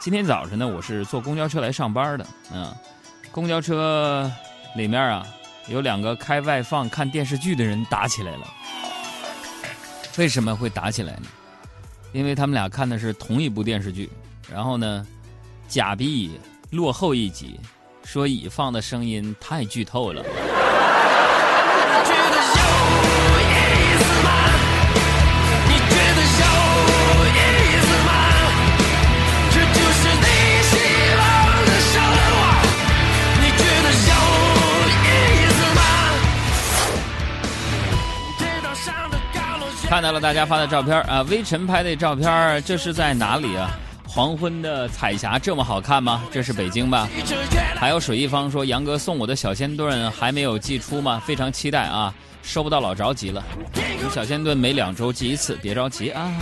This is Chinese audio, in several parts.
今天早晨呢，我是坐公交车来上班的，嗯，公交车里面啊，有两个开外放看电视剧的人打起来了。为什么会打起来呢？因为他们俩看的是同一部电视剧，然后呢，甲比乙落后一集，说乙放的声音太剧透了。看到了大家发的照片啊，微尘拍的照片，这是在哪里啊？黄昏的彩霞这么好看吗？这是北京吧？还有水一方说，杨哥送我的小仙盾还没有寄出吗？非常期待啊！收不到老着急了。小仙盾每两周寄一次，别着急啊。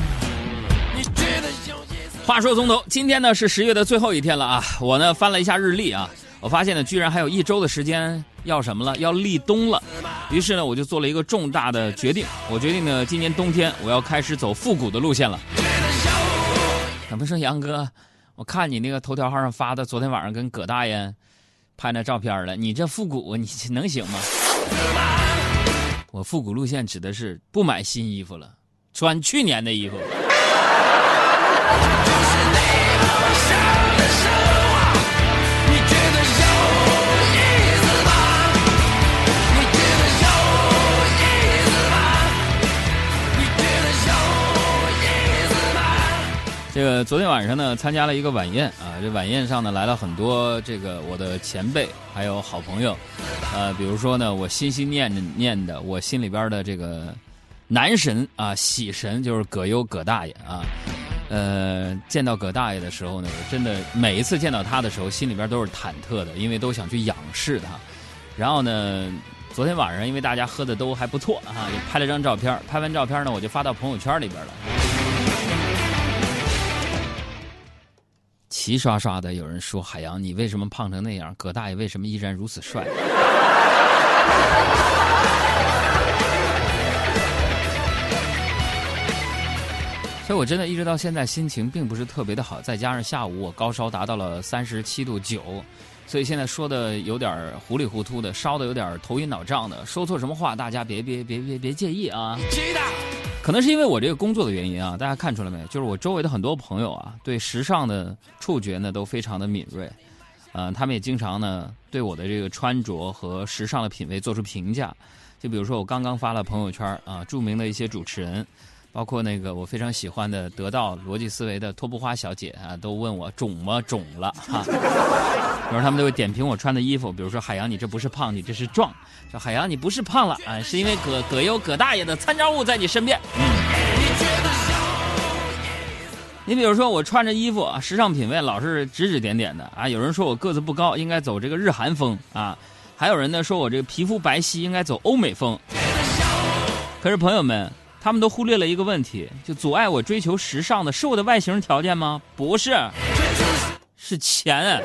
话说从头，今天呢是十月的最后一天了啊！我呢翻了一下日历啊。我发现呢，居然还有一周的时间要什么了？要立冬了。于是呢，我就做了一个重大的决定。我决定呢，今年冬天我要开始走复古的路线了。怎么说，杨哥？我看你那个头条号上发的，昨天晚上跟葛大爷拍那照片了。你这复古，你能行吗？我复古路线指的是不买新衣服了，穿去年的衣服。这个昨天晚上呢，参加了一个晚宴啊。这晚宴上呢，来了很多这个我的前辈，还有好朋友，呃，比如说呢，我心心念念的，我心里边的这个男神啊，喜神就是葛优葛大爷啊。呃，见到葛大爷的时候呢，我真的每一次见到他的时候，心里边都是忐忑的，因为都想去仰视他。然后呢，昨天晚上因为大家喝的都还不错啊，就拍了张照片。拍完照片呢，我就发到朋友圈里边了。齐刷刷的有人说：“海洋，你为什么胖成那样？葛大爷为什么依然如此帅？” 所以，我真的一直到现在心情并不是特别的好。再加上下午我高烧达到了三十七度九，所以现在说的有点糊里糊涂的，烧的有点头晕脑胀的。说错什么话，大家别别别别别介意啊。可能是因为我这个工作的原因啊，大家看出来没？就是我周围的很多朋友啊，对时尚的触觉呢都非常的敏锐，呃，他们也经常呢对我的这个穿着和时尚的品味做出评价。就比如说我刚刚发了朋友圈啊，著名的一些主持人，包括那个我非常喜欢的得到逻辑思维的托布花小姐啊，都问我肿吗？肿了哈。有时候他们都会点评我穿的衣服，比如说海洋，你这不是胖，你这是壮。说海洋，你不是胖了啊，是因为葛葛优葛大爷的参照物在你身边。你比如说我穿着衣服啊，时尚品味老是指指点点的啊。有人说我个子不高，应该走这个日韩风啊。还有人呢说我这个皮肤白皙，应该走欧美风。可是朋友们，他们都忽略了一个问题，就阻碍我追求时尚的是我的外形条件吗？不是，是钱。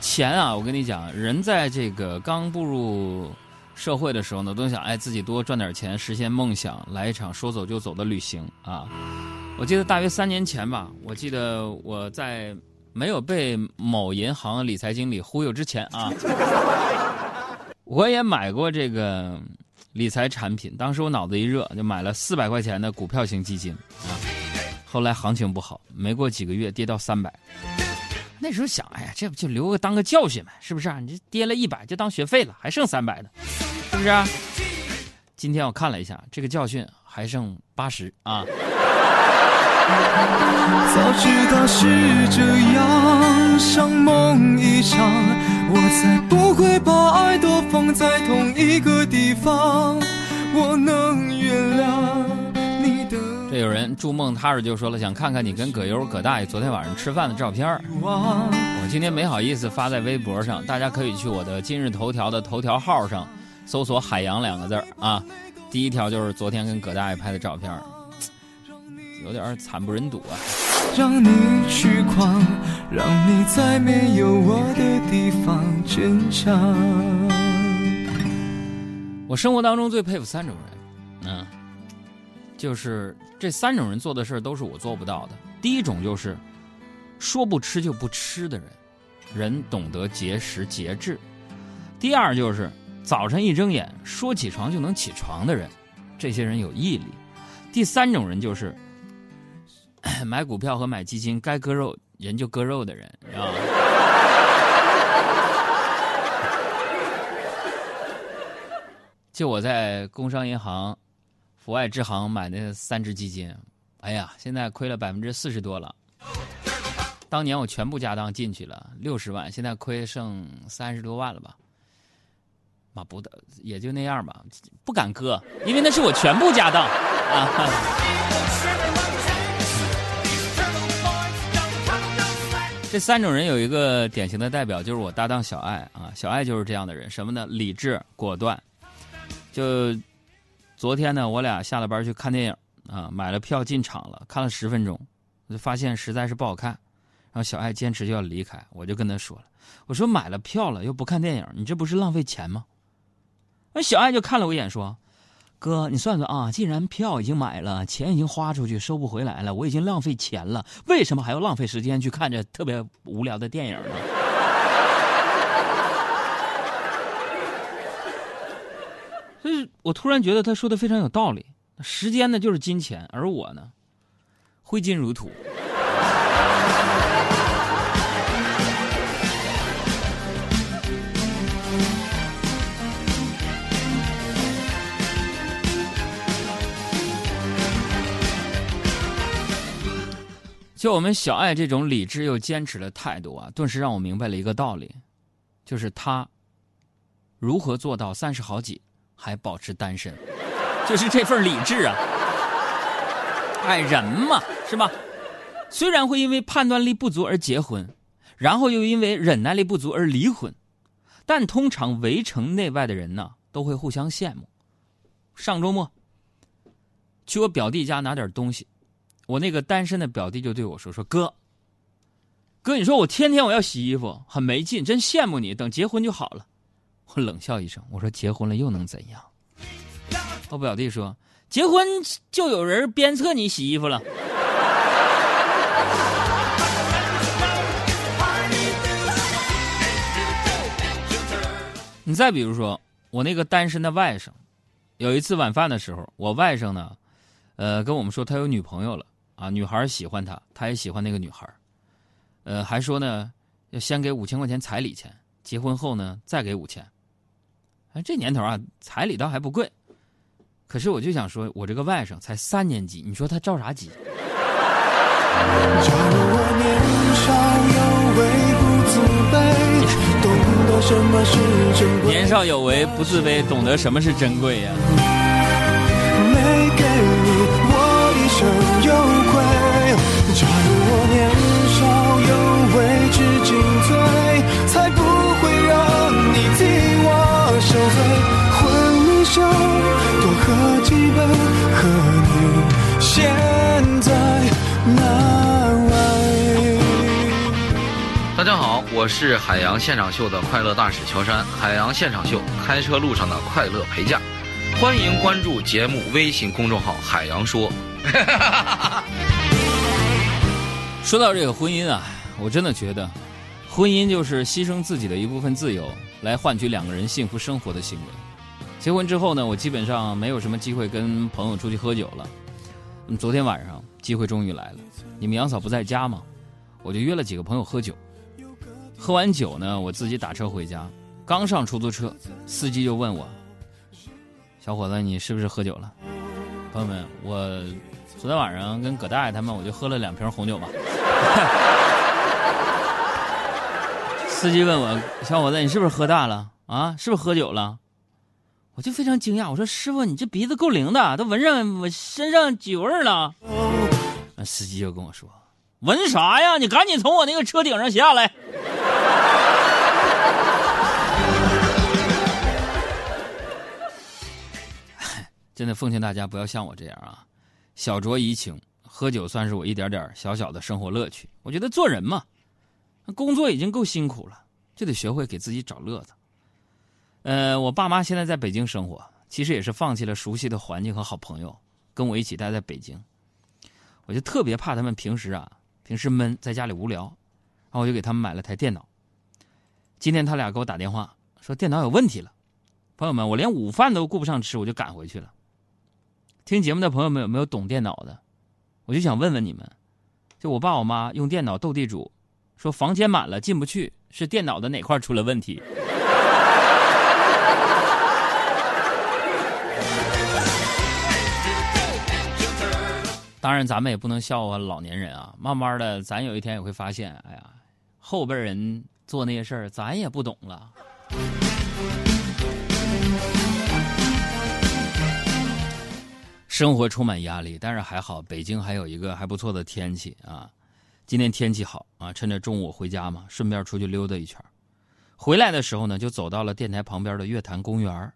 钱啊，我跟你讲，人在这个刚步入社会的时候呢，都想哎自己多赚点钱，实现梦想，来一场说走就走的旅行啊！我记得大约三年前吧，我记得我在没有被某银行理财经理忽悠之前啊，我也买过这个理财产品。当时我脑子一热，就买了四百块钱的股票型基金啊。后来行情不好，没过几个月跌到三百。那时候想，哎呀，这不就留个当个教训嘛，是不是啊？你这跌了一百就当学费了，还剩三百呢，是不是？今天我看了一下，这个教训还剩八十啊。早知道是这样，像梦一场，我才不会把爱都放在同一个地方。我能原谅你的。这有人筑梦踏实就说了，想看看你跟葛优、葛大爷昨天晚上吃饭的照片我今天没好意思发在微博上，大家可以去我的今日头条的头条号上搜索“海洋”两个字啊。第一条就是昨天跟葛大爷拍的照片有点惨不忍睹啊。让你去狂，让你在没有我的地方坚强。我生活当中最佩服三种人。嗯，就是这三种人做的事儿都是我做不到的。第一种就是说不吃就不吃的人，人懂得节食节制；第二就是早晨一睁眼说起床就能起床的人，这些人有毅力；第三种人就是 买股票和买基金该割肉人就割肉的人啊。就我在工商银行、阜外支行买那三只基金，哎呀，现在亏了百分之四十多了。当年我全部家当进去了六十万，现在亏剩三十多万了吧？妈不的，也就那样吧，不敢割，因为那是我全部家当啊。这三种人有一个典型的代表，就是我搭档小爱啊，小爱就是这样的人，什么呢？理智、果断。就昨天呢，我俩下了班去看电影啊，买了票进场了，看了十分钟，我就发现实在是不好看。然后小爱坚持就要离开，我就跟他说了：“我说买了票了又不看电影，你这不是浪费钱吗？”那小爱就看了我一眼说：“哥，你算算啊，既然票已经买了，钱已经花出去，收不回来了，我已经浪费钱了，为什么还要浪费时间去看这特别无聊的电影呢？” 所以我突然觉得他说的非常有道理。时间呢就是金钱，而我呢，挥金如土。就我们小爱这种理智又坚持的态度啊，顿时让我明白了一个道理，就是他如何做到三十好几。还保持单身，就是这份理智啊！哎，人嘛，是吧？虽然会因为判断力不足而结婚，然后又因为忍耐力不足而离婚，但通常围城内外的人呢，都会互相羡慕。上周末去我表弟家拿点东西，我那个单身的表弟就对我说：“说哥，哥，你说我天天我要洗衣服，很没劲，真羡慕你。等结婚就好了。”我冷笑一声，我说：“结婚了又能怎样？”我表弟说：“结婚就有人鞭策你洗衣服了。”你再比如说，我那个单身的外甥，有一次晚饭的时候，我外甥呢，呃，跟我们说他有女朋友了啊，女孩喜欢他，他也喜欢那个女孩，呃，还说呢要先给五千块钱彩礼钱，结婚后呢再给五千。哎，这年头啊，彩礼倒还不贵，可是我就想说，我这个外甥才三年级，你说他着啥急？年少有为不自卑，懂得什么是珍贵呀。没我。受罪，混迷酒，多喝几杯，和你现在难为。大家好，我是海洋现场秀的快乐大使乔山，海洋现场秀开车路上的快乐陪驾，欢迎关注节目微信公众号“海洋说”。说到这个婚姻啊，我真的觉得，婚姻就是牺牲自己的一部分自由。来换取两个人幸福生活的行为。结婚之后呢，我基本上没有什么机会跟朋友出去喝酒了。昨天晚上机会终于来了，你们杨嫂不在家吗？我就约了几个朋友喝酒。喝完酒呢，我自己打车回家。刚上出租车，司机就问我：“小伙子，你是不是喝酒了？”朋友们，我昨天晚上跟葛大爷他们，我就喝了两瓶红酒吧。司机问我：“小伙子，你是不是喝大了啊？是不是喝酒了？”我就非常惊讶，我说：“师傅，你这鼻子够灵的，都闻上我身上酒味了。”那司机就跟我说：“闻啥呀？你赶紧从我那个车顶上下来。”真的奉劝大家不要像我这样啊，小酌怡情，喝酒算是我一点点小小的生活乐趣。我觉得做人嘛。工作已经够辛苦了，就得学会给自己找乐子。呃，我爸妈现在在北京生活，其实也是放弃了熟悉的环境和好朋友，跟我一起待在北京。我就特别怕他们平时啊，平时闷在家里无聊，然后我就给他们买了台电脑。今天他俩给我打电话说电脑有问题了，朋友们，我连午饭都顾不上吃，我就赶回去了。听节目的朋友们有没有懂电脑的？我就想问问你们，就我爸我妈用电脑斗地主，说房间满了进不去，是电脑的哪块出了问题？当然，咱们也不能笑话老年人啊。慢慢的，咱有一天也会发现，哎呀，后辈人做那些事儿，咱也不懂了。生活充满压力，但是还好，北京还有一个还不错的天气啊。今天天气好啊，趁着中午回家嘛，顺便出去溜达一圈。回来的时候呢，就走到了电台旁边的月坛公园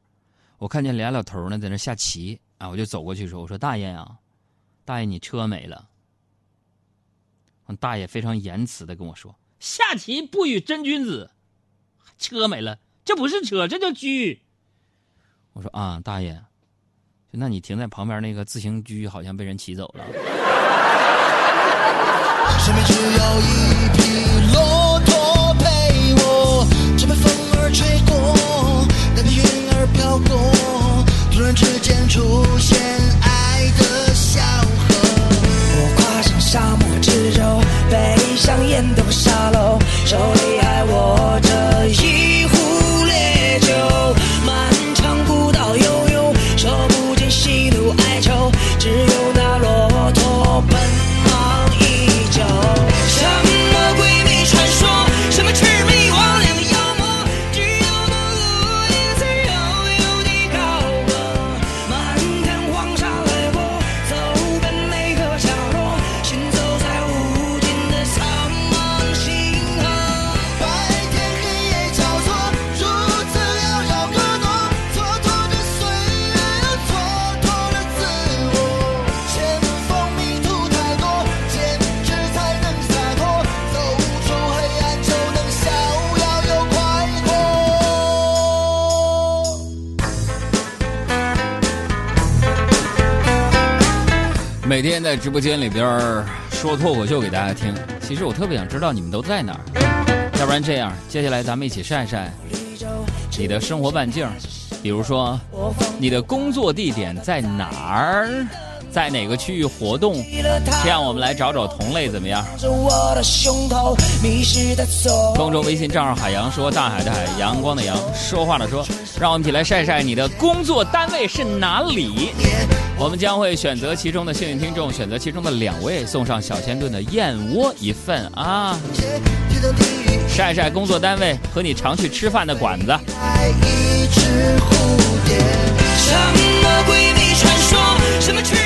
我看见俩老头呢在那下棋啊，我就走过去说：“我说大爷啊。”大爷，你车没了。大爷非常言辞的跟我说：“下棋不与真君子，车没了，这不是车，这叫车。”我说：“啊，大爷，那你停在旁边那个自行车好像被人骑走了。”身边只有一匹。每天在直播间里边说脱口秀给大家听，其实我特别想知道你们都在哪儿。要不然这样，接下来咱们一起晒晒。你的生活半径，比如说你的工作地点在哪儿，在哪个区域活动，这样我们来找找同类怎么样？公众微信账号海洋说大海的海阳光的阳说话的说，让我们一起来晒晒你的工作单位是哪里。我们将会选择其中的幸运听众，选择其中的两位，送上小仙炖的燕窝一份啊！晒晒工作单位和你常去吃饭的馆子。什么鬼